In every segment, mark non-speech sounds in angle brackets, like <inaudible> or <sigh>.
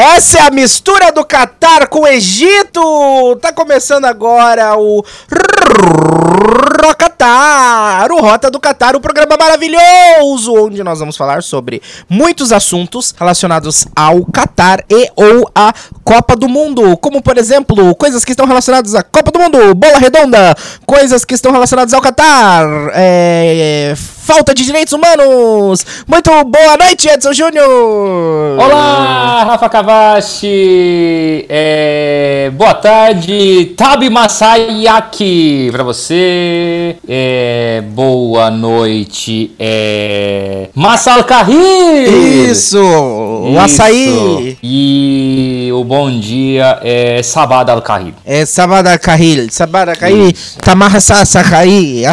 Essa é a mistura do Catar com o Egito! Tá começando agora o Rocatar, o Rota do Catar, o programa maravilhoso, onde nós vamos falar sobre muitos assuntos relacionados ao Catar e ou a Copa do Mundo, como por exemplo, coisas que estão relacionadas à Copa do Mundo, bola redonda, coisas que estão relacionadas ao Catar, é, falta de direitos humanos. Muito boa noite, Edson Júnior! Olá, Rafa Cavachi! É, boa tarde, Tabi Masayaki pra você. É, boa noite, é, Masal Kahir! Isso! O açaí! E o bom dia é Sabada Al-Kahir. É Sabada Kahil, Sabada Kahil, Tamarra Sakai,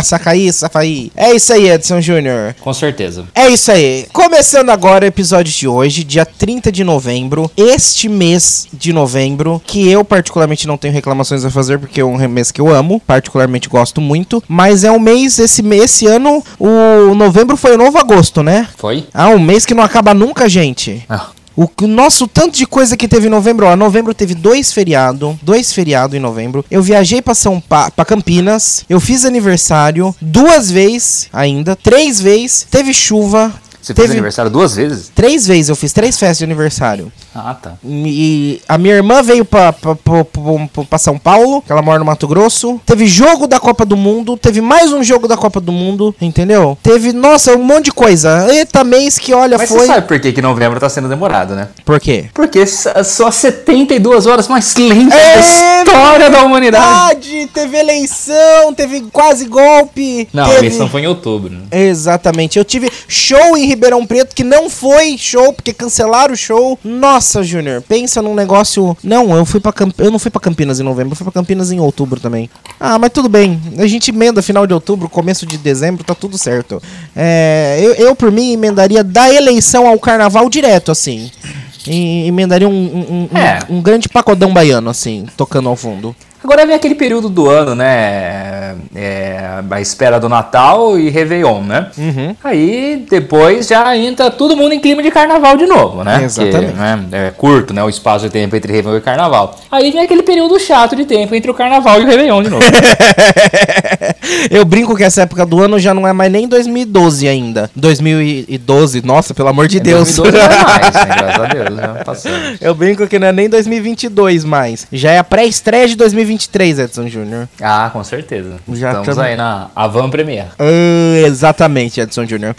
Safai. É isso aí, Edson Júnior. Com certeza. É isso aí. Começando agora o episódio de hoje, dia 30 de novembro. Este mês de novembro, que eu particularmente não tenho reclamações a fazer, porque é um mês que eu amo, particularmente gosto muito. Mas é um mês, esse mês, esse ano, o novembro foi o novo agosto, né? Foi? Ah, um mês que não acaba nunca, gente. Ah, O nosso tanto de coisa que teve em novembro, ó, novembro teve dois feriados, dois feriados em novembro. Eu viajei pra São pa para Campinas, eu fiz aniversário duas vezes ainda, três vezes, teve chuva, você teve fez aniversário duas vezes? três vezes, eu fiz três festas de aniversário. Ah, tá. E a minha irmã veio pra, pra, pra, pra- São Paulo, que ela mora no Mato Grosso. Teve jogo da Copa do Mundo, teve mais um jogo da Copa do Mundo, entendeu? Teve, nossa, um monte de coisa. Eita, mês que olha, Mas foi. você sabe por que, que novembro tá sendo demorado, né? Por quê? Porque s- são as 72 horas mais lentas É da história da humanidade. Teve eleição, teve quase golpe. Não, a teve... eleição foi em outubro. né? Exatamente. Eu tive show em Ribeirão Preto que não foi show porque cancelaram o show. Nossa, Júnior, pensa num negócio. Não, eu fui para Camp... eu não fui pra Campinas em novembro, eu fui pra Campinas em outubro também. Ah, mas tudo bem. A gente emenda final de outubro, começo de dezembro, tá tudo certo. É, eu, eu por mim emendaria da eleição ao carnaval direto assim. E emendaria um, um, um- É. um grande pacodão baiano, assim, tocando ao fundo. Agora vem aquele período do ano, né? É, a espera do Natal e Réveillon, né? Uhum. Aí depois já entra todo mundo em clima de carnaval de novo, né? Exatamente. Porque, né, é curto, né? O espaço de tempo entre Réveillon e Carnaval. Aí vem aquele período chato de tempo entre o Carnaval e o Réveillon de novo. <laughs> eu brinco que essa época do ano já não é mais nem 2012 ainda. 2012, nossa, pelo amor de Deus. 2012 não é mais, né? <laughs> Graças a Deus, passamos. Eu brinco que não é nem 2022 mais. Já é a pré-estreia de 2023, Edson Júnior. Ah, com certeza. Já Estamos tamo- aí na Avan Premiere. Ah, exatamente, Edson Júnior.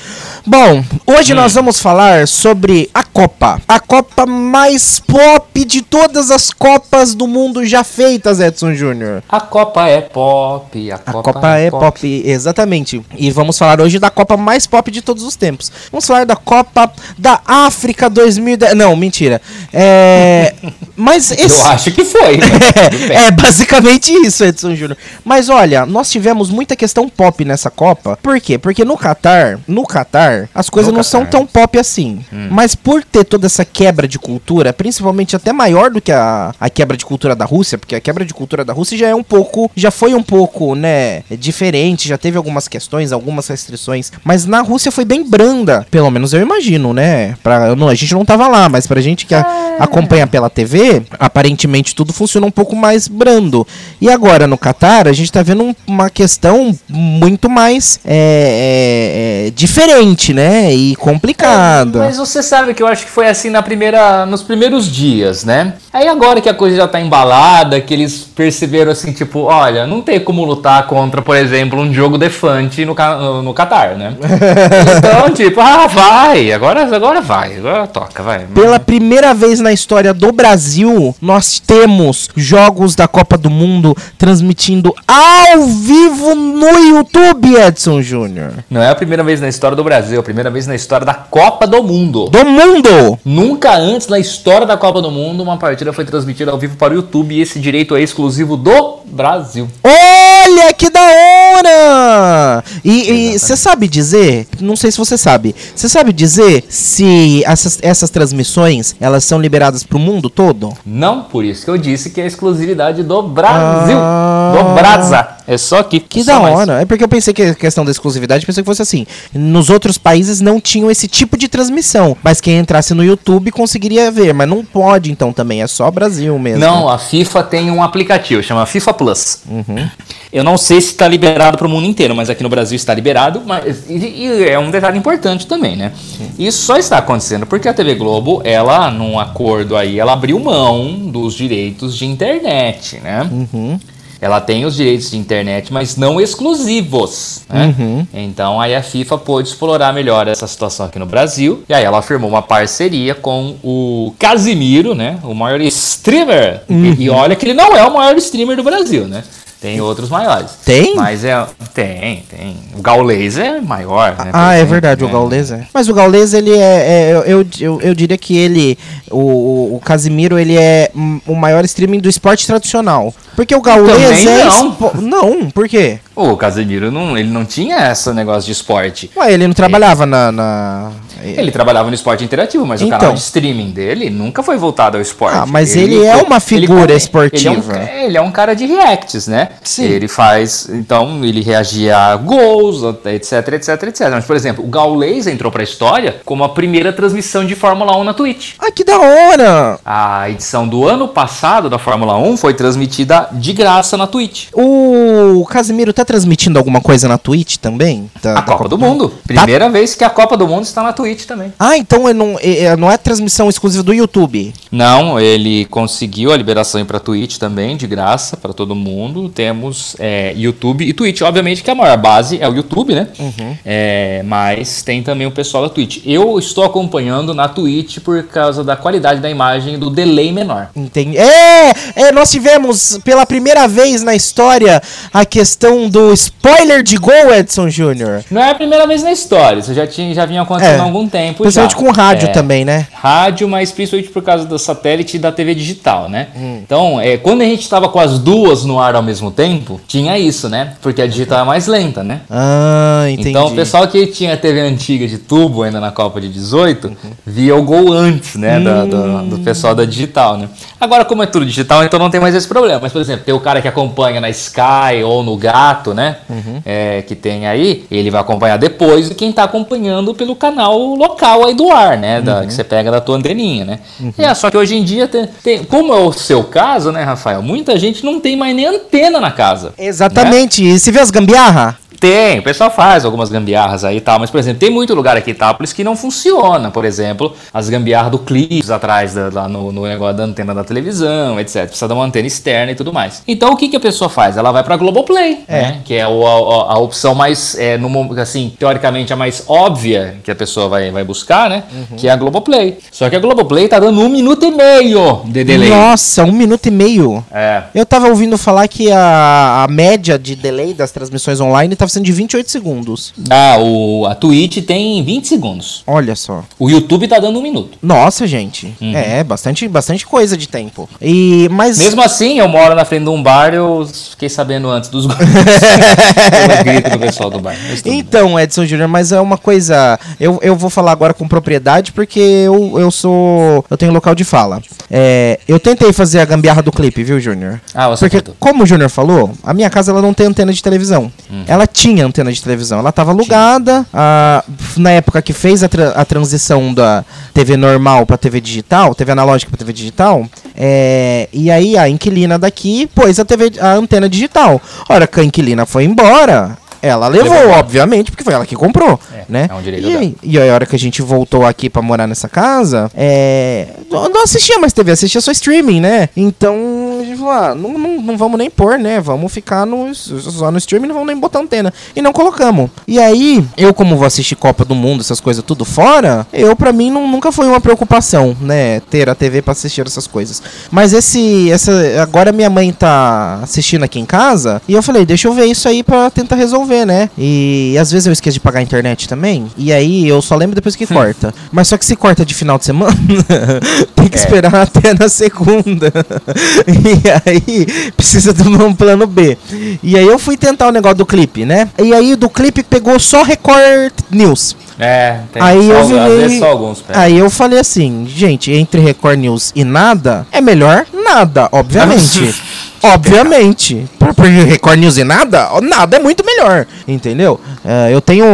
Bom, hoje Hum. nós vamos falar sobre a Copa. A Copa mais pop de todas as Copas do mundo já feitas, Edson Júnior. A Copa é pop, a A Copa, Copa, é pop. exatamente. E vamos falar hoje da Copa mais pop de todos os tempos. Vamos falar da Copa da África 2010. Não, mentira. É. <laughs> Mas esse. Eu acho que foi. <laughs> É, é basicamente isso, Edson Júnior. Mas olha, nós tivemos muita questão pop nessa Copa. Por quê? Porque no Catar, no Catar, as coisas No não são Catar. tão pop assim. Mas por ter toda essa quebra de cultura, principalmente até maior do que a, a quebra de cultura da Rússia, porque a quebra de cultura da Rússia já é um pouco, já foi um pouco, né, diferente, já teve algumas questões, algumas restrições, mas na Rússia foi bem branda, pelo menos eu imagino, né? Pra, não, a gente não tava lá, mas pra gente que a- acompanha pela TV, aparentemente tudo funciona um pouco mais brando. E agora no Catar, a gente tá vendo um- uma questão muito mais é, é, é, diferente, né? E complicada. Mas você sabe que eu acho que foi assim na primeira, nos primeiros dias, né? Aí agora que a coisa já tá embalada, que eles perceberam assim, tipo, olha, não tem como lutar contra, por exemplo, um jogo defante no, no, Qatar, né? <laughs> então, tipo, ah, vai, agora, agora vai, agora toca, vai. Pela primeira vez na história do Brasil, nós temos jogos da Copa do Mundo transmitindo ao vivo no YouTube, Edson Júnior. Não é a primeira vez na história do Brasil, é a primeira vez na história da Copa do Mundo. Do mundo! Nunca antes na história da Copa do Mundo uma partida foi transmitida ao vivo para o YouTube e esse direito é exclusivo do Brasil. Olha que da hora! E você sabe dizer, não sei se você sabe, você sabe dizer se essas, essas transmissões elas são liberadas para o mundo todo? Não, por isso que eu disse que é exclusividade do Brasil. Ah, do Brasa. É só aqui. Que da hora. Mais. É porque eu pensei que a questão da exclusividade, pensei que fosse assim. Nos outros países não tinham esse tipo de transmissão. Mas quem entrasse no YouTube conseguiria ver. Mas não pode, então, também. É só Brasil mesmo. Não, a FIFA tem um aplicativo, chama FIFA Plus. Uhum. Eu não sei se está liberado para o mundo inteiro, mas aqui no Brasil está liberado. Mas, e, e é um detalhe importante também, né? Isso só está acontecendo porque a TV Globo, ela, num acordo aí, ela abriu mão dos direitos de internet, né? Uhum ela tem os direitos de internet, mas não exclusivos. Né? Uhum. Então aí a FIFA pôde explorar melhor essa situação aqui no Brasil. E aí ela firmou uma parceria com o Casimiro, né? O maior streamer. Uhum. E, e olha que ele não é o maior streamer do Brasil, né? Tem outros maiores. Tem? Mas é. Tem, tem. O Gaules é maior, né? Ah, é verdade, o Gaules é. Mas o Gaules, ele é. é eu, eu, eu diria que ele. O, o Casimiro, ele é o maior streaming do esporte tradicional. Porque o Gaules é. Não. não, por quê? O Casemiro não, ele não tinha esse negócio de esporte. Ué, ele não trabalhava ele, na, na, Ele trabalhava no esporte interativo, mas então. o canal de streaming dele nunca foi voltado ao esporte. Ah, mas ele, ele é uma figura ele, esportiva. Ele é, um, ele é, um, cara de reacts, né? Sim. Ele faz. Então, ele reagia a gols, etc, etc, etc. Mas, por exemplo, o Gaules entrou pra história como a primeira transmissão de Fórmula 1 na Twitch. Ah, que da hora! A edição do ano passado da Fórmula 1 foi transmitida de graça na Twitch. O Casimiro tá transmitindo alguma coisa na Twitch também? Da, a da Copa, Copa, do Mundo. Tá. Primeira tá? vez que a Copa do Mundo está na Twitch também. Ah, então não, não é transmissão exclusiva do YouTube? Não, ele conseguiu a liberação para Twitch também, de graça, para todo mundo. Temos é, YouTube e Twitch. Obviamente que a maior base é o YouTube, né? Uhum. É, mas tem também o pessoal da Twitch. Eu estou acompanhando na Twitch por causa da qualidade da imagem do delay menor. Entendi. É, é nós tivemos pela primeira vez na história a questão do spoiler de gol, Edson Júnior. Não é a primeira vez na história, isso já, tinha, já vinha acontecendo é. há algum tempo. Principalmente já. com rádio é, também, né? Rádio, mas principalmente por causa do satélite e da TV digital, né? Hum. Então, é, quando a gente estava com as duas no ar ao mesmo tempo, tinha isso, né? Porque a digital é mais lenta, né? Ah, entendi. Então, o pessoal que tinha TV antiga de tubo ainda na Copa de 18, uhum. via o gol antes, né? Hum. Da, do, do pessoal da digital, né? Agora, como é tudo digital, então não tem mais esse problema. Mas, por exemplo, tem o cara que acompanha na Sky ou no Gato, né? Uhum. É, que tem aí, ele vai acompanhar depois de quem está acompanhando pelo canal local aí do ar, né? Da, uhum. Que você pega da tua anteninha, né? Uhum. É, só que hoje em dia, tem, tem, como é o seu caso, né, Rafael? Muita gente não tem mais nem antena na casa. Exatamente. Né? E você vê as gambiarra? Tem, o pessoal faz algumas gambiarras aí e tal, mas, por exemplo, tem muito lugar aqui em Itápolis que não funciona. Por exemplo, as gambiarras do clips atrás da, lá no, no, negócio da antena da televisão, etc. Precisa dar uma antena externa e tudo mais. Então, o que, que a pessoa faz? Ela vai pra Globoplay, é. né? Que é o, a, a, opção mais, é, no, assim, teoricamente a mais óbvia que a pessoa vai, vai buscar, né? Uhum. Que é a Globoplay. Só que a Globoplay tá dando um minuto e meio de delay. Nossa, um minuto e meio? É. Eu tava ouvindo falar que a, a média de delay das transmissões online tá estava sendo de 28 segundos. Ah, o, a Twitch tem 20 segundos. Olha só. O YouTube tá dando um minuto. Nossa, gente. Uhum. É, bastante, bastante coisa de tempo. E, mas... Mesmo assim, eu moro na frente de um bar eu fiquei sabendo antes dos <laughs> gritos do pessoal do bar. Então, Edson Júnior, mas é uma coisa... Eu, eu vou falar agora com propriedade porque eu, eu sou... Eu tenho local de fala. É, eu tentei fazer a gambiarra do clipe, viu, Júnior? Ah, você Porque, como o Júnior falou, a minha casa ela não tem antena de televisão. Uhum. Ela tinha antena de televisão. Ela estava alugada. A, na época que fez a, tra a transição da TV normal para TV digital, TV analógica para TV digital, é, e aí a inquilina daqui pôs a, TV, a antena digital. Ora, que a inquilina foi embora, Ela levou, Levou. obviamente, porque foi ela que comprou, É, né? é um direito e, e a hora que a gente voltou aqui pra morar nessa casa, é... Não assistia mais TV, assistia só streaming, né? Então, ah, não, não, não vamos nem pôr, né? Vamos ficar no, só no streaming, não vamos nem botar antena. E não colocamos. E aí, eu como vou assistir Copa do Mundo, essas coisas tudo fora, eu pra mim não- nunca foi uma preocupação, né? Ter a TV pra assistir essas coisas. Mas esse, essa, agora minha mãe tá assistindo aqui em casa, e eu falei, deixa eu ver isso aí pra tentar resolver, né? E às vezes eu esqueço de pagar a internet também, e aí eu só lembro depois que <laughs> corta. Mas só que se corta de final de semana, <laughs> tem que É. esperar até na segunda. <laughs> <laughs> aí precisa de um plano B. E aí eu fui tentar o negócio do clipe, né? E aí do clipe pegou só Record News. É, tem Aí só, eu virei- alguns. Aí eu falei assim, gente, entre Record News e nada, é melhor nada, obviamente. <laughs> obviamente. Por- Record News e nada, nada é muito melhor, entendeu? É, eu tenho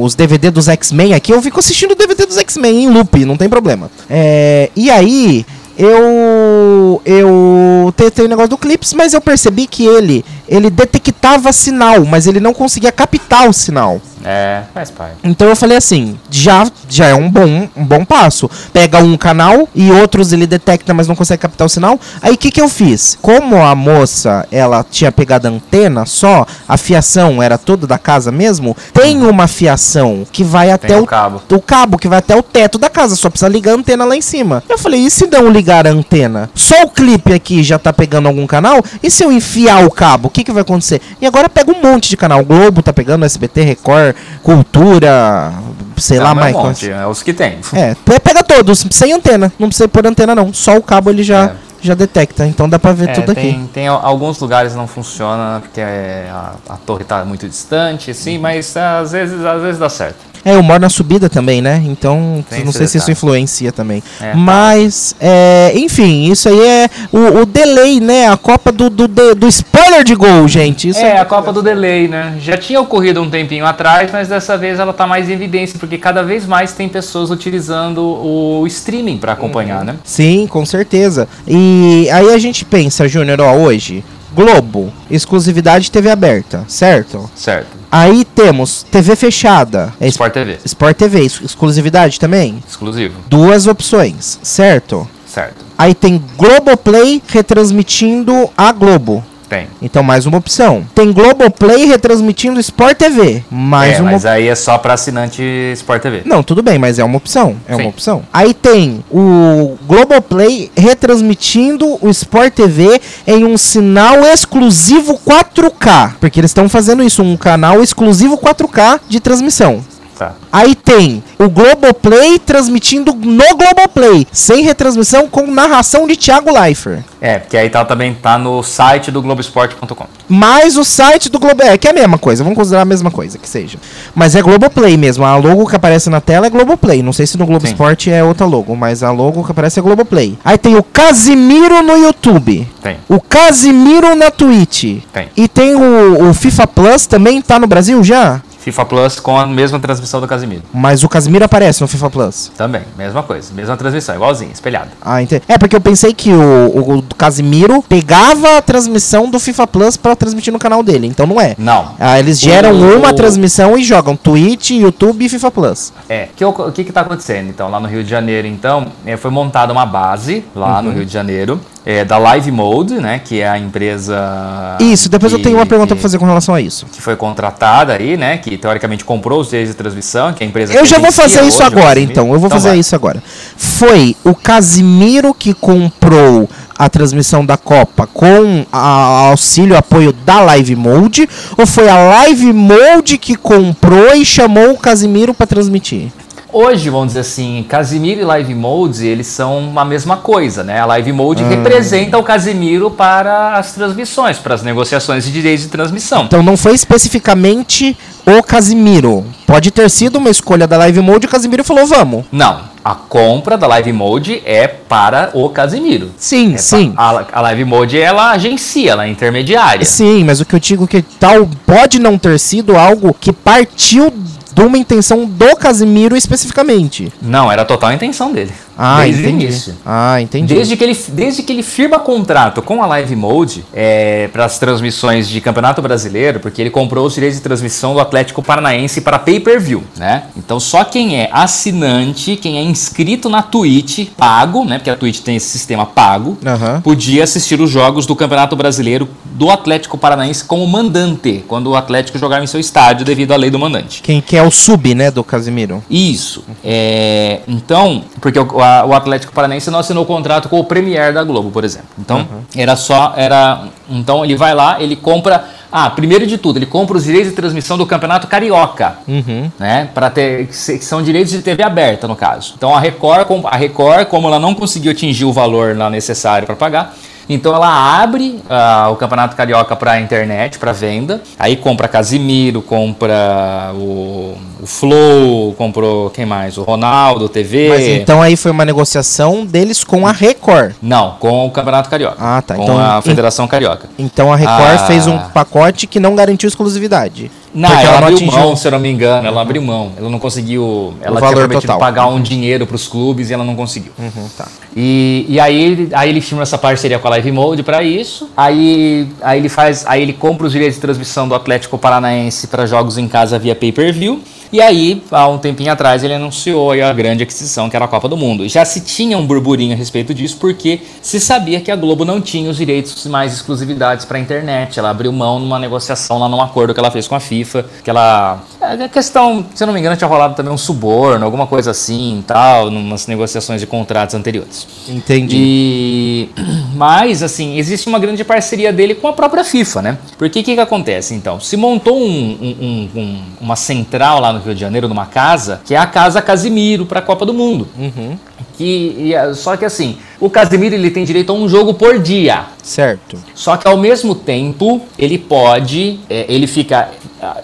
os DVD dos X-Men aqui, eu fico assistindo o DVD dos X-Men em loop, não tem problema. É, e aí, eu eu tentei o negócio do Clips, mas eu percebi que ele ele detectava sinal, mas ele não conseguia captar o sinal. É, faz parte. Então eu falei assim, já, já é um bom, um bom passo. Pega um canal e outros ele detecta, mas não consegue captar o sinal. Aí o que, que eu fiz? Como a moça ela tinha pegado a antena só, a fiação era toda da casa mesmo, tem uma fiação que vai até o o cabo. o cabo que vai até o teto da casa, só precisa ligar a antena lá em cima. Eu falei, e se não ligar a antena? Só o clipe aqui já tá pegando algum canal? E se eu enfiar o cabo, o que, que vai acontecer? E agora pega um monte de canal. Globo tá pegando, SBT, Record, Cultura, sei lá Não, mais. é um monte, é os que tem. É, pe- pega todos, sem antena. Não precisa pôr antena, não. Só o cabo ele já, É. já detecta. Então dá pra ver É, tudo aqui. tem, tem al- alguns lugares não funciona porque é, a, a torre tá muito distante, Uhum. sim, mas às vezes, às vezes dá certo. É, eu moro na subida também, né? Então, Tem não sei se isso detalhe. influencia também. É, Mas, é, enfim, isso aí é o, o delay, né? A Copa do, do, do, spoiler de gol, gente. Isso É, a Copa do Delay, né? Já tinha ocorrido um tempinho atrás, mas dessa vez ela tá mais em evidência, porque cada vez mais tem pessoas utilizando o streaming para acompanhar, né? Sim, com certeza. E aí a gente pensa, Júnior, ó, hoje, Globo, exclusividade TV aberta, certo? Certo. Aí temos TV fechada, é Sport TV, Sport TV, ex- exclusividade também? exclusivo. Duas opções, certo? Certo. Aí tem Globoplay retransmitindo a Globo. Tem. Então, mais uma opção. Tem Globoplay retransmitindo Sport TV. Mais é, uma mas aí é só para assinante Sport TV. Não, tudo bem, mas é uma opção. É Sim. uma opção. Aí tem o Globoplay retransmitindo o Sport TV em um sinal exclusivo 4K. Porque eles estão fazendo isso, um canal exclusivo 4K de transmissão. Tá. Aí tem o Globoplay transmitindo no Globoplay, sem retransmissão, com narração de Thiago Leifert. É, porque aí tá, também tá no site do Globoesporte.com. Mais o site do Globo. É, que é a mesma coisa, vamos considerar a mesma coisa que seja. Mas é Globoplay mesmo. A logo que aparece na tela é Globoplay. Não sei se no Globo Sim. Esporte é outra logo, mas a logo que aparece é Globoplay. Aí tem o Casimiro no YouTube. Tem. O Casimiro na Twitch. Tem. E tem o, o FIFA Plus também, tá no Brasil já? FIFA Plus com a mesma transmissão do Casimiro. Mas o Casimiro aparece no FIFA Plus. Também, mesma coisa, mesma transmissão, igualzinho, espelhado. Ah, entendi. É, porque eu pensei que o, o, Casimiro pegava a transmissão do FIFA Plus pra transmitir no canal dele. Então não é. Não. Ah, eles geram O- uma transmissão e jogam Twitch, YouTube e FIFA Plus. É, que, o o que que tá acontecendo? Então, lá no Rio de Janeiro, então, é, foi montada uma base lá Uhum. no Rio de Janeiro, é, da Live Mode, né, que é a empresa... Isso, depois eu que- tenho uma pergunta pra fazer com relação a isso. Que foi contratada aí, né, que teoricamente comprou os direitos de transmissão, que é a empresa Eu que já vou fazer isso hoje agora, então. Eu vou fazer vai. isso agora. Foi o Casimiro que comprou a transmissão da Copa com a- auxílio, apoio da Live Mode? Ou foi a Live Mode que comprou e chamou o Casimiro pra transmitir? Hoje, vamos dizer assim, Casimiro e Live Mode, eles são a mesma coisa, né? A Live Mode Ah. representa o Casimiro para as transmissões, para as negociações de direitos de transmissão. Então não foi especificamente o Casimiro. Pode ter sido uma escolha da Live Mode e o Casimiro falou, vamos. Não, a compra da Live Mode é para o Casimiro. Sim, É sim. A, a Live Mode, ela agencia, ela é intermediária. Sim, mas o que eu digo que tal pode não ter sido algo que partiu de uma intenção do Casimiro especificamente. Não, era a total intenção dele. Ah, desde o entendi. início. Ah, entendi. Desde que, ele, desde que ele firma contrato com a Live Mode é, para as transmissões de Campeonato Brasileiro, porque ele comprou os direitos de transmissão do Atlético Paranaense para pay-per-view, né? Então só quem é assinante, quem é inscrito na Twitch, pago, né? Porque a Twitch tem esse sistema pago, Aham. podia assistir os jogos do Campeonato Brasileiro do Atlético Paranaense como mandante, quando o Atlético jogava em seu estádio devido à lei do mandante. Quem que é o sub, né, do Casimiro? Isso. É, então, porque o, a- o Atlético Paranaense não assinou contrato com o Premier da Globo, por exemplo. Então, era só. era Então ele vai lá, ele compra. Ah, primeiro de tudo, ele compra os direitos de transmissão do Campeonato Carioca. Uhum. Né, para ter que são direitos de TV aberta no caso. Então a Record, a Record, como ela não conseguiu atingir o valor lá necessário para pagar, então ela abre ah, o Campeonato Carioca para a internet, para venda. Aí compra Casimiro, compra o, o Flow, comprou quem mais? O Ronaldo TV. Mas então aí foi uma negociação deles com a Record. Não, com o Campeonato Carioca. Ah, tá. Com Então, a Federação Carioca. Então a Record Ah. fez um pacote que não garantiu exclusividade. Não, Porque ela, ela abriu atingiu- mão, se eu não me engano. Ela abriu mão. Ela não conseguiu. Ela valor tinha prometido total. pagar um dinheiro para os clubes e ela não conseguiu. Uhum, tá. E, e aí, ele- aí ele firma essa parceria com a Live Mode para isso. Aí, aí ele faz, aí ele compra os direitos de transmissão do Atlético Paranaense para jogos em casa via pay-per-view. E aí, há um tempinho atrás, ele anunciou a grande aquisição que era a Copa do Mundo. Já se tinha um burburinho a respeito disso, porque se sabia que a Globo não tinha os direitos mais exclusividades para a internet. Ela abriu mão numa negociação lá num acordo que ela fez com a FIFA, que ela a questão, se eu não me engano, tinha rolado também um suborno, alguma coisa assim, e tal, numas negociações de contratos anteriores. Entendi. E <clears throat> mas assim existe uma grande parceria dele com a própria FIFA, né? Porque o que, que acontece então? Se montou um- um- um- uma central lá no Rio de Janeiro, numa casa, que é a casa Casimiro para a Copa do Mundo. Uhum. Que e, é- só que assim, o Casimiro ele tem direito a um jogo por dia. Certo. Só que ao mesmo tempo, ele pode. é, ele fica.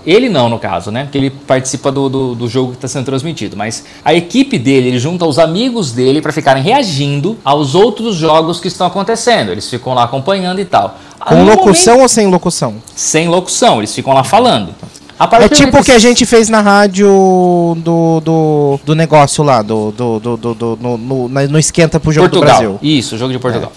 Ele não, no caso, né? Porque ele participa do, do, do jogo que está sendo transmitido. Mas a equipe dele, ele junta os amigos dele para ficarem reagindo aos outros jogos que estão acontecendo. Eles ficam lá acompanhando e tal. Com No locução momento- ou sem locução? sem locução, eles ficam lá falando. É tipo o que a gente fez na rádio do, do, do negócio lá, do, do, do, do, do- no, no, no esquenta pro jogo Portugal. do Brasil. É. Isso, jogo de Portugal.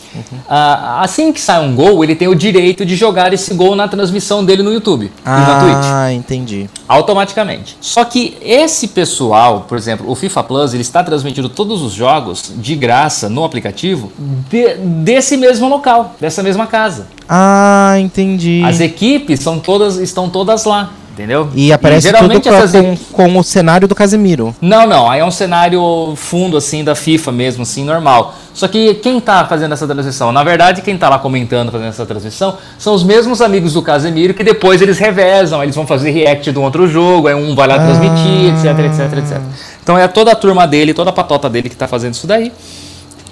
Ah, assim que sai um gol, ele tem o direito de jogar esse gol na transmissão dele no YouTube e na Twitch. Ah, entendi. automaticamente. Só que esse pessoal, por exemplo, o FIFA Plus, ele está transmitindo todos os jogos de graça no aplicativo de- desse mesmo local, dessa mesma casa. Ah, entendi. As equipes são todas, estão todas lá, entendeu? E aparece tudo geralmente com, essas com, com o cenário do Casemiro. Não, não, aí é um cenário fundo assim da FIFA mesmo, assim, normal. Só que quem tá fazendo essa transmissão? Na verdade, quem tá lá comentando, fazendo essa transmissão, são os mesmos amigos do Casemiro que depois eles revezam, eles vão fazer react de um outro jogo, aí um vai lá transmitir, etc, etc, etc. Então é toda a turma dele, toda a patota dele que tá fazendo isso daí.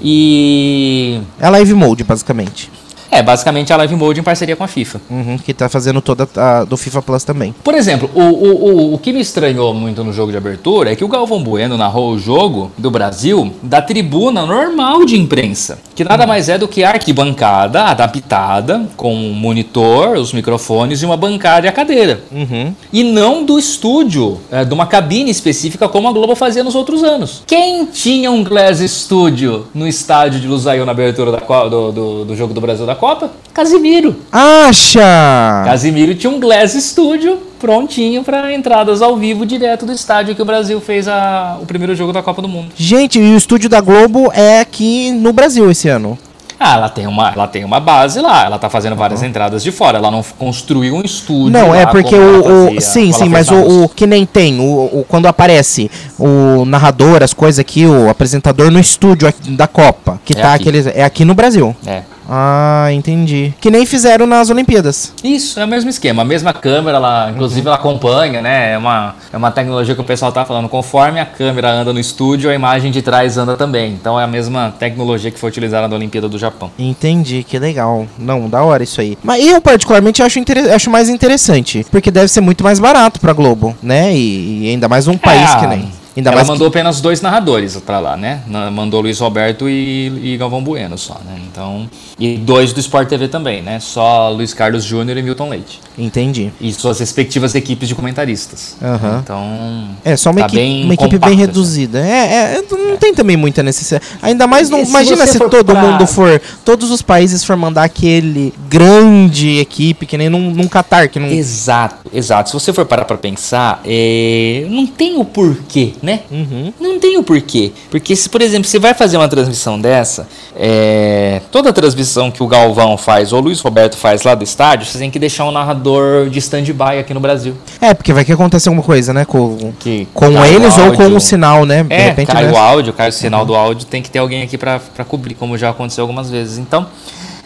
E É live mode, basicamente. É basicamente a Live Mode em parceria com a FIFA. Uhum, que tá fazendo toda a do FIFA Plus também. Por exemplo, o, o, o, o que me estranhou muito no jogo de abertura é que o Galvão Bueno narrou o jogo do Brasil da tribuna normal de imprensa, que nada mais é do que a arquibancada adaptada com um monitor, os microfones e uma bancada e a cadeira. Uhum. E não do estúdio, é, de uma cabine específica como a Globo fazia nos outros anos. Quem tinha um Glass Studio no estádio de Lusail na abertura da do, do, do jogo do Brasil da Copa? Casimiro. Acha! Casimiro tinha um Glass Studio prontinho para entradas ao vivo direto do estádio que o Brasil fez a- o primeiro jogo da Copa do Mundo. Gente, e o estúdio da Globo é aqui no Brasil esse ano. Ah, ela tem uma, ela tem uma base lá, ela tá fazendo várias entradas de fora, ela não construiu um estúdio. Não, lá é porque o, fazia sim, sim, mas o, o que nem tem, o, o- quando aparece o narrador, as coisas aqui, o apresentador no estúdio da Copa, que É tá aqui. aqueles é aqui no Brasil. É. Ah, entendi. Que nem fizeram nas Olimpíadas. Isso, é o mesmo esquema. A mesma câmera, ela, inclusive, ela acompanha, né? É uma, é uma tecnologia que o pessoal tá falando. Conforme a câmera anda no estúdio, a imagem de trás anda também. Então é a mesma tecnologia que foi utilizada na Olimpíada do Japão. Entendi, que legal. Não, da hora isso aí. Mas eu, particularmente, acho, acho mais interessante. Porque deve ser muito mais barato pra Globo, né? E, e ainda mais um país É, que nem. Ainda ela mais mandou apenas dois narradores pra lá, né? Mandou Luiz Roberto e, e Galvão Bueno só, né? Então. E dois do Sport TV também, né? Só Luiz Carlos Júnior e Milton Leite. Entendi. E suas respectivas equipes de comentaristas. Aham. Então. É, só uma, tá equipe, bem uma equipe bem assim. reduzida. É, é, não tem também muita necessidade. Ainda mais, não, se imagina se for todo pra- mundo for, todos os países for mandar aquele grande equipe, que nem num, num Qatar, que não... Exato, exato. Se você for parar pra pensar, é, não tem o porquê, né? Uhum. Não tem o porquê. Porque se, por exemplo, você vai fazer uma transmissão dessa, é, toda transmissão que o Galvão faz ou o Luiz Roberto faz lá do estádio, você tem que deixar um narrador de stand-by aqui no Brasil. É, porque vai que acontecer alguma coisa, né, com, Que com eles ou com o sinal, né? De É, repente, cai né? o áudio, cai o sinal do áudio, tem que ter alguém aqui pra cobrir, como já aconteceu algumas vezes. Então,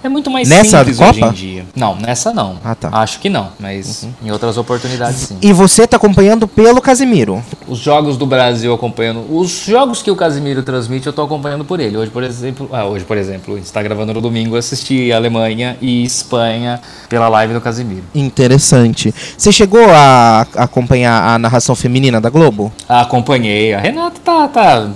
é muito mais Nessa simples hoje Copa? em dia. Não, nessa não. Ah, tá. Acho que não, mas em outras oportunidades sim. E você tá acompanhando pelo Casimiro. Os jogos do Brasil acompanhando. Os jogos que o Casimiro transmite, eu tô acompanhando por ele. Hoje, por exemplo. Ah, hoje, por exemplo, está gravando no domingo, assisti Alemanha e Espanha pela live do Casimiro. Interessante. Você chegou a acompanhar a narração feminina da Globo? Acompanhei. A Renata tá, tá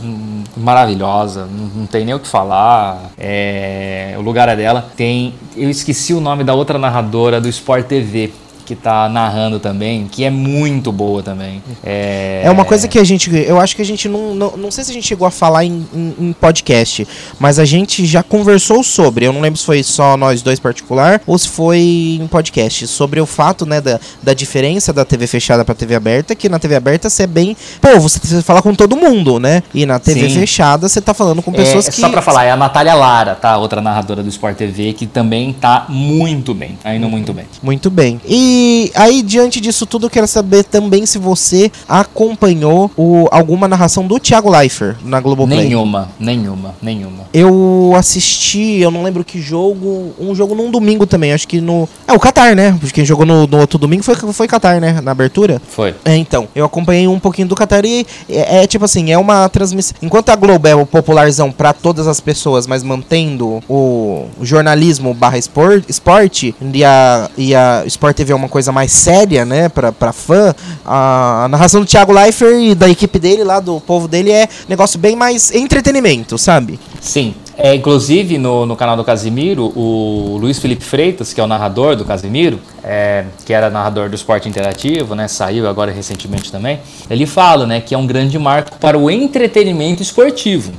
maravilhosa, não, não tem nem o que falar. É, o lugar é dela. Tem. Eu esqueci o nome da outra narradora do Sport TV. Que tá narrando também, que é muito boa também. É, É uma coisa que a gente. Eu acho que a gente não. Não, não sei se a gente chegou a falar em, em- em podcast, mas a gente já conversou sobre. Eu não lembro se foi só nós dois particular ou se foi em podcast. Sobre o fato, né, da, da diferença da TV fechada pra TV aberta, que na TV aberta você é bem. Pô, você, você fala com todo mundo, né? E na TV Sim. fechada você tá falando com É, pessoas que. Só pra falar, é a Natália Lara, tá? Outra narradora do Sport TV, que também tá muito bem, tá indo muito bem. Muito bem. E aí, diante disso tudo, eu quero saber também se você acompanhou o, alguma narração do Thiago Leifert na Globoplay. Nenhuma, nenhuma, nenhuma. Eu assisti, eu não lembro que jogo, um jogo num domingo também, acho que no... É, o Qatar, né? Porque quem jogou no, no outro domingo foi, foi Qatar, né? Na abertura. Foi. É, então, eu acompanhei um pouquinho do Qatar e é, é tipo assim, é uma transmissão... Enquanto a Globo é o popularzão pra todas as pessoas, mas mantendo o jornalismo barra espor- esporte, e a, e a Sport TV é uma coisa mais séria, né, pra, pra fã, a, a narração do Thiago Leifert e da equipe dele lá, do povo dele, é negócio bem mais entretenimento, sabe? Sim. É, inclusive, no, no canal do Casimiro, o Luiz Felipe Freitas, que é o narrador do Casimiro, é, que era narrador do esporte interativo, né? Saiu agora recentemente também. Ele fala, né, que é um grande marco para o entretenimento esportivo.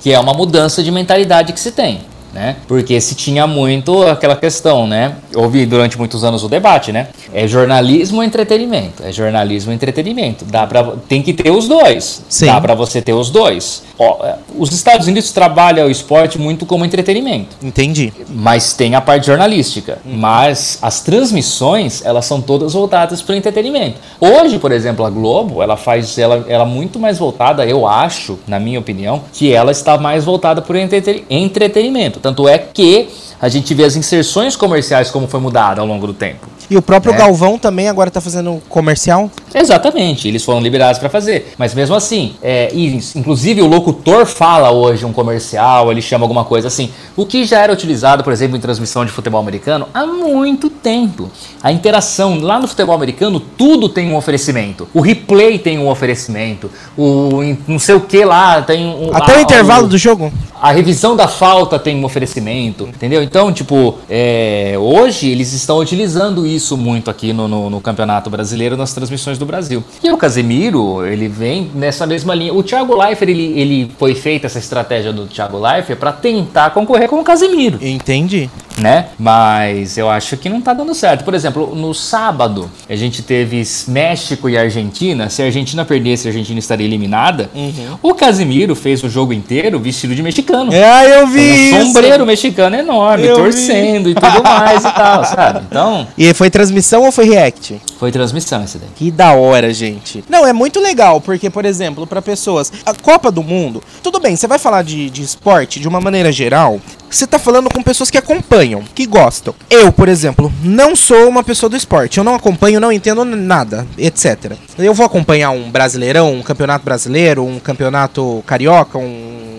Que é uma mudança de mentalidade que se tem. Né? Porque se tinha muito aquela questão, né? Houve durante muitos anos o debate, né? É jornalismo ou entretenimento? É jornalismo ou entretenimento. Dá pra, tem que ter os dois. Sim. Dá pra você ter os dois. Ó, é, os Estados Unidos trabalham o esporte muito como entretenimento, Entendi. mas tem a parte jornalística. Mas as transmissões, elas são todas voltadas para o entretenimento. Hoje, por exemplo, a Globo, ela faz ela, ela muito mais voltada, eu acho, na minha opinião, que ela está mais voltada para o entreten- entretenimento. Tanto é que a gente vê as inserções comerciais como foi mudada ao longo do tempo. E o próprio É. Galvão também agora tá fazendo comercial? Exatamente, eles foram liberados para fazer. Mas mesmo assim, é, e, inclusive o locutor fala hoje um comercial, ele chama alguma coisa assim. O que já era utilizado, por exemplo, em transmissão de futebol americano há muito tempo. A interação lá no futebol americano, tudo tem um oferecimento. O replay tem um oferecimento. O não sei o que lá tem um. Até a- o intervalo o- do jogo? a revisão da falta tem um oferecimento, entendeu? Então, tipo, é, hoje eles estão utilizando isso muito aqui no, no- no Campeonato Brasileiro, nas transmissões do Brasil. E o Casemiro, ele vem nessa mesma linha. O Thiago Leifert, ele, ele foi feita essa estratégia do Thiago Leifert para tentar concorrer com o Casemiro Entendi. né? Mas eu acho que não tá dando certo. Por exemplo, no sábado a gente teve México e Argentina. Se a Argentina perdesse, a Argentina estaria eliminada. O Casimiro fez o jogo inteiro vestido de mexicano. É, eu vi um isso. sombreiro mexicano enorme, Eu vi. torcendo e tudo mais e tal, sabe? Então, E foi transmissão ou foi react? foi transmissão esse daí. Que da hora, gente. Não, é muito legal, porque, por exemplo, pra pessoas. A Copa do Mundo. Tudo bem, você vai falar de, de esporte de uma maneira geral. Você tá falando com pessoas que acompanham, que gostam. Eu, por exemplo, não sou uma pessoa do esporte. Eu não acompanho, não entendo nada, etc. Eu vou acompanhar um brasileirão, um campeonato brasileiro, um campeonato carioca, um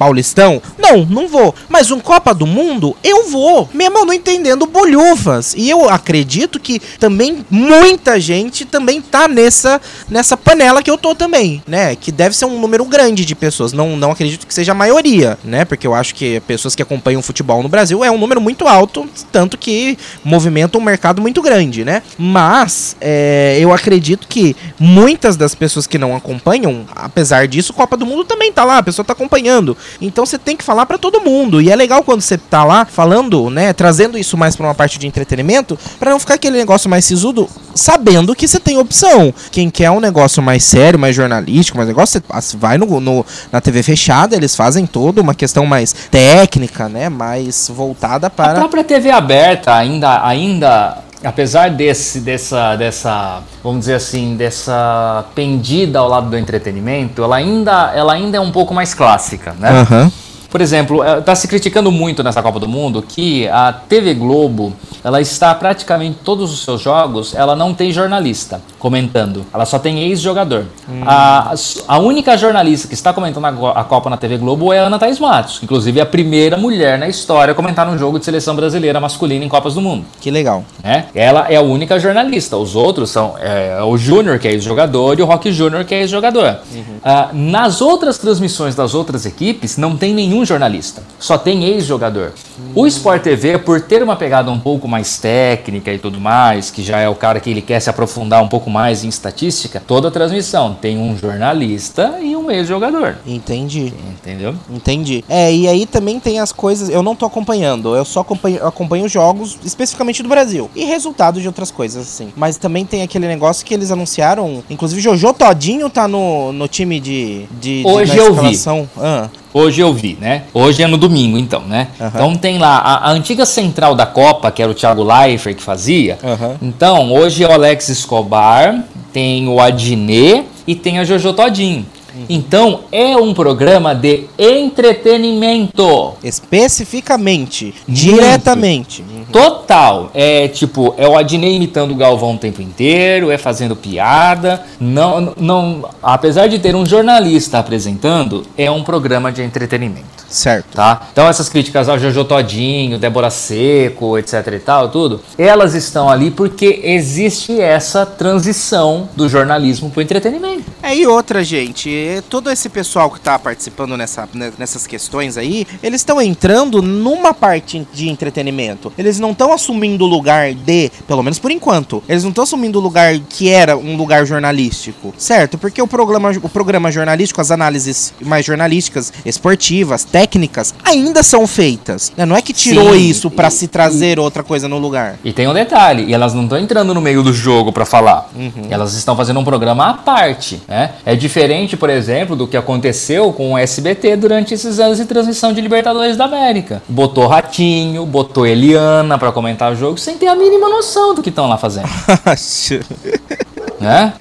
Paulistão? Não, não vou. Mas um Copa do Mundo, eu vou. Mesmo não entendendo bolhufas. E eu acredito que também muita gente também tá nessa, nessa panela que eu tô também, né? Que deve ser um número grande de pessoas. Não, não acredito que seja a maioria, né? Porque eu acho que pessoas que acompanham futebol no Brasil é um número muito alto, tanto que movimenta um mercado muito grande, né? Mas é, eu acredito que muitas das pessoas que não acompanham, apesar disso, Copa do Mundo também tá lá, a pessoa tá acompanhando. Então você tem que falar para todo mundo. E é legal quando você tá lá falando, né, trazendo isso mais para uma parte de entretenimento, para não ficar aquele negócio mais sisudo, sabendo que você tem opção. Quem quer um negócio mais sério, mais jornalístico, mais negócio, você vai no, no, na TV fechada, eles fazem toda uma questão mais técnica, né, mais voltada para A própria TV aberta ainda ainda apesar desse, dessa, dessa, vamos dizer assim, dessa pendida ao lado do entretenimento, ela ainda, ela ainda é um pouco mais clássica, né? Aham. Por exemplo, está se criticando muito nessa Copa do Mundo que a TV Globo, ela está praticamente todos os seus jogos, ela não tem jornalista comentando, ela só tem ex-jogador. A, a única jornalista que está comentando a, Copa na TV Globo é a Ana Thaís Matos, inclusive a primeira mulher na história a comentar um jogo de seleção brasileira masculina em Copas do Mundo Que legal. né? Ela é a única jornalista. Os outros são é, o Júnior, que é ex-jogador, e o Rock Júnior, que é ex-jogador. Ah, nas outras transmissões das outras equipes, não tem nenhum jornalista. Só tem ex-jogador. O Sport TV, por ter uma pegada um pouco mais técnica e tudo mais, que já é o cara que ele quer se aprofundar um pouco mais em estatística, toda a transmissão tem um jornalista e um ex-jogador. Entendi. Entendeu? Entendi. É, e aí também tem as coisas. Eu não tô acompanhando, eu só acompanho, acompanho jogos especificamente do Brasil. E resultados de outras coisas, assim. Mas também tem aquele negócio que eles anunciaram. Inclusive, Jojo Todinho tá no, no time de. de, de Hoje na eu vi. Ah, Hoje eu vi, né? Hoje é no domingo, então, né? Aham. Então tem lá a, a antiga central da Copa, que era o Thiago Leifert que fazia. Aham. Então, hoje é o Alex Escobar, tem o Adnet e tem a Jojo Todinho. Então, é um programa de entretenimento. especificamente, diretamente. Uhum. Total. É tipo, é o Adnei imitando o Galvão o tempo inteiro, é fazendo piada. Não, não, apesar de ter um jornalista apresentando, é um programa de entretenimento. Certo. Tá? Então essas críticas ao Jojo Todinho, Débora Seco, etc e tal, tudo, elas estão ali porque existe essa transição do jornalismo para o entretenimento. É, e outra, gente, é, todo esse pessoal que tá participando nessa, né, nessas questões aí, eles estão entrando numa parte de entretenimento. Eles não estão assumindo o lugar de, pelo menos por enquanto, eles não estão assumindo o lugar que era um lugar jornalístico, certo? Porque o programa, o programa jornalístico, as análises mais jornalísticas, esportivas, técnicas, ainda são feitas. né? Não é que tirou Sim, isso pra e- se trazer outra coisa no lugar. E tem um detalhe, e elas não estão entrando no meio do jogo para falar. Elas estão fazendo um programa à parte, né? É diferente, por exemplo, do que aconteceu com o SBT durante esses anos de transmissão de Libertadores da América. Botou Ratinho, botou Eliana para comentar o jogo sem ter a mínima noção do que estão lá fazendo. <laughs> <laughs> né?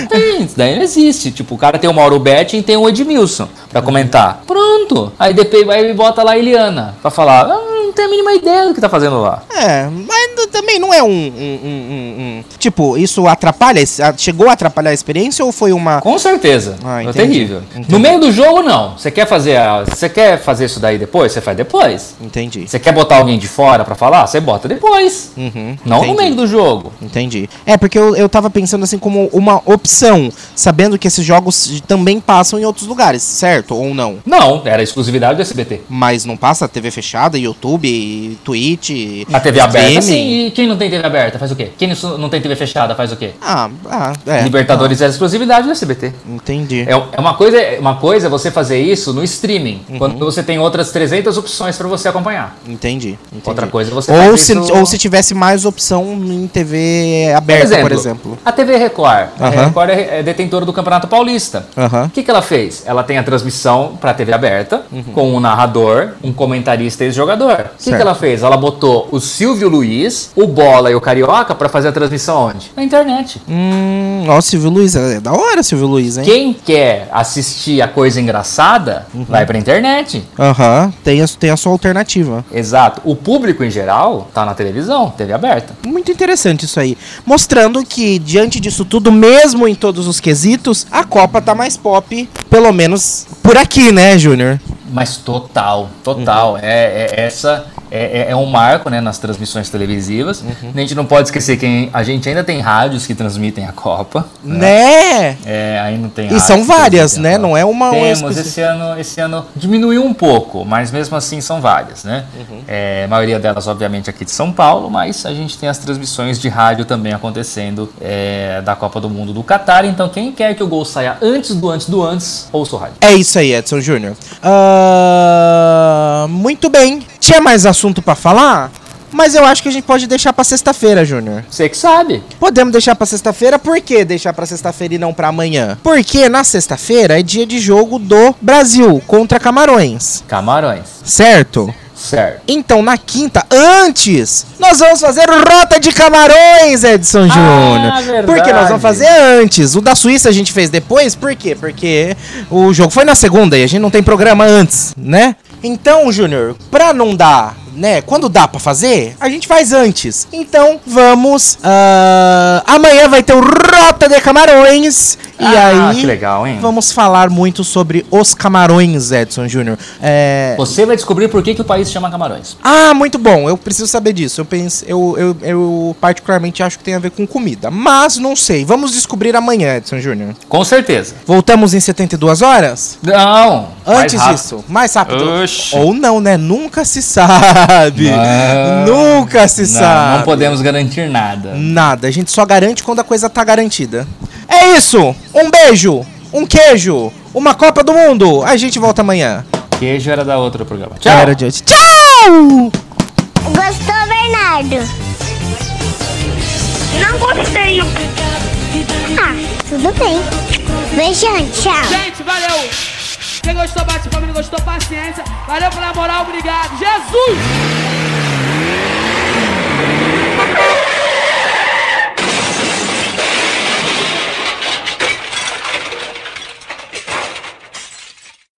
Não tem, isso daí não existe. Tipo, o cara tem o Mauro Betting e tem o Edmilson pra comentar. Pronto. Aí depois vai bota lá a Eliana pra falar. "Ah, não tem a mínima ideia do que tá fazendo lá. É, mas também não é um, um- um- um- Tipo, isso atrapalha? Chegou a atrapalhar a experiência ou foi uma. Com certeza. Ah, é terrível. Entendi. No meio do jogo, não. Você quer fazer a- Você quer fazer isso daí depois? Você faz depois. Entendi. Você quer botar alguém de fora pra falar? Você bota depois. Uhum, Não no entendi. meio do jogo. Entendi. É, porque eu, eu tava pensando assim como uma opção, sabendo que esses jogos também passam em outros lugares, certo? Ou não? Não, era exclusividade do SBT. Mas não passa TV fechada, YouTube, Twitch. A TV aberta, sim. E quem não tem TV aberta faz o quê? Quem não- tem TV fechada faz o quê? Ah, ah, é. Libertadores era exclusividade do SBT. Entendi. É, é uma coisa, uma coisa é você fazer isso no streaming, Uhum. quando você tem outras 300 opções pra você acompanhar. Entendi, entendi. Outra coisa é você ou se, isso- ou se tivesse mais opção em TV aberta, por exemplo. A TV Record. A Aham. Record é é detentora do Campeonato Paulista. O que, que ela fez? Ela tem a transmissão para TV aberta, Uhum. com um narrador, um comentarista e ex-jogador. O que, que ela fez? Ela botou o Silvio Luiz, o Bola e o Carioca para fazer a transmissão onde? Na internet. Hum, ó, Silvio Luiz, é da hora Silvio Luiz, hein? Quem quer assistir a coisa engraçada, Uhum. vai pra internet. Aham, tem, a, tem a sua alternativa. Exato. O público em geral tá na televisão, TV aberta. Muito interessante isso aí. Mostrando que, diante disso tudo, mesmo em todos os quesitos, a Copa tá mais pop, pelo menos por aqui, né, Júnior? Mas total, total. Uhum. É, é, essa é, é, é, um marco né, nas transmissões televisivas. Uhum. A gente não pode esquecer que a gente ainda tem rádios que transmitem a Copa. Né? né? É, aí não tem E são várias, né? Não é uma. Temos, esse ano, esse ano diminuiu um pouco, mas mesmo assim são várias, né? Uhum. É, a maioria delas, obviamente, aqui de São Paulo, mas a gente tem as transmissões de rádio também acontecendo é, da Copa do Mundo do Catar. Então, quem quer que o gol saia antes do antes do antes, ouça o rádio. É isso aí, Edson Júnior. Uh, muito bem. Tinha mais assunto para falar? Mas eu acho que a gente pode deixar para sexta-feira, Júnior. Você que sabe. Podemos deixar para sexta-feira, por que deixar para sexta-feira e não para amanhã? Porque na sexta-feira é dia de jogo do Brasil contra Camarões. Camarões. Certo? Certo. Então, na quinta, antes, nós vamos fazer Rota de Camarões, Edson ah, Júnior. Verdade. Porque nós vamos fazer antes. O da Suíça a gente fez depois, por quê? Porque o jogo foi na segunda e a gente não tem programa antes, né? Então, Júnior, pra não dar né? Quando dá para fazer, a gente faz antes. Então, vamos. Uh, amanhã vai ter o Rota de Camarões. Ah, e aí. Que legal, hein? Vamos falar muito sobre os camarões, Edson Júnior. É... Você vai descobrir por que, que o país chama camarões. Ah, muito bom. Eu preciso saber disso. Eu, penso, eu, eu, eu particularmente acho que tem a ver com comida. Mas não sei. Vamos descobrir amanhã, Edson Júnior. Com certeza. Voltamos em 72 horas? Não. Antes mais disso. Mais rápido. Oxi. Ou não, né? Nunca se sabe sabe. Não, Nunca se não, sabe. Não podemos garantir nada. Nada. A gente só garante quando a coisa tá garantida. É isso. Um beijo, um queijo, uma Copa do Mundo. A gente volta amanhã. Queijo era da outra programa. Tchau. Era de hoje. Tchau! Gostou, Bernardo? Não gostei. Ah, tudo bem. Beijão, tchau. Gente, valeu. Quem gostou, bate palma, não gostou, paciência. Valeu pela moral, obrigado. Jesus!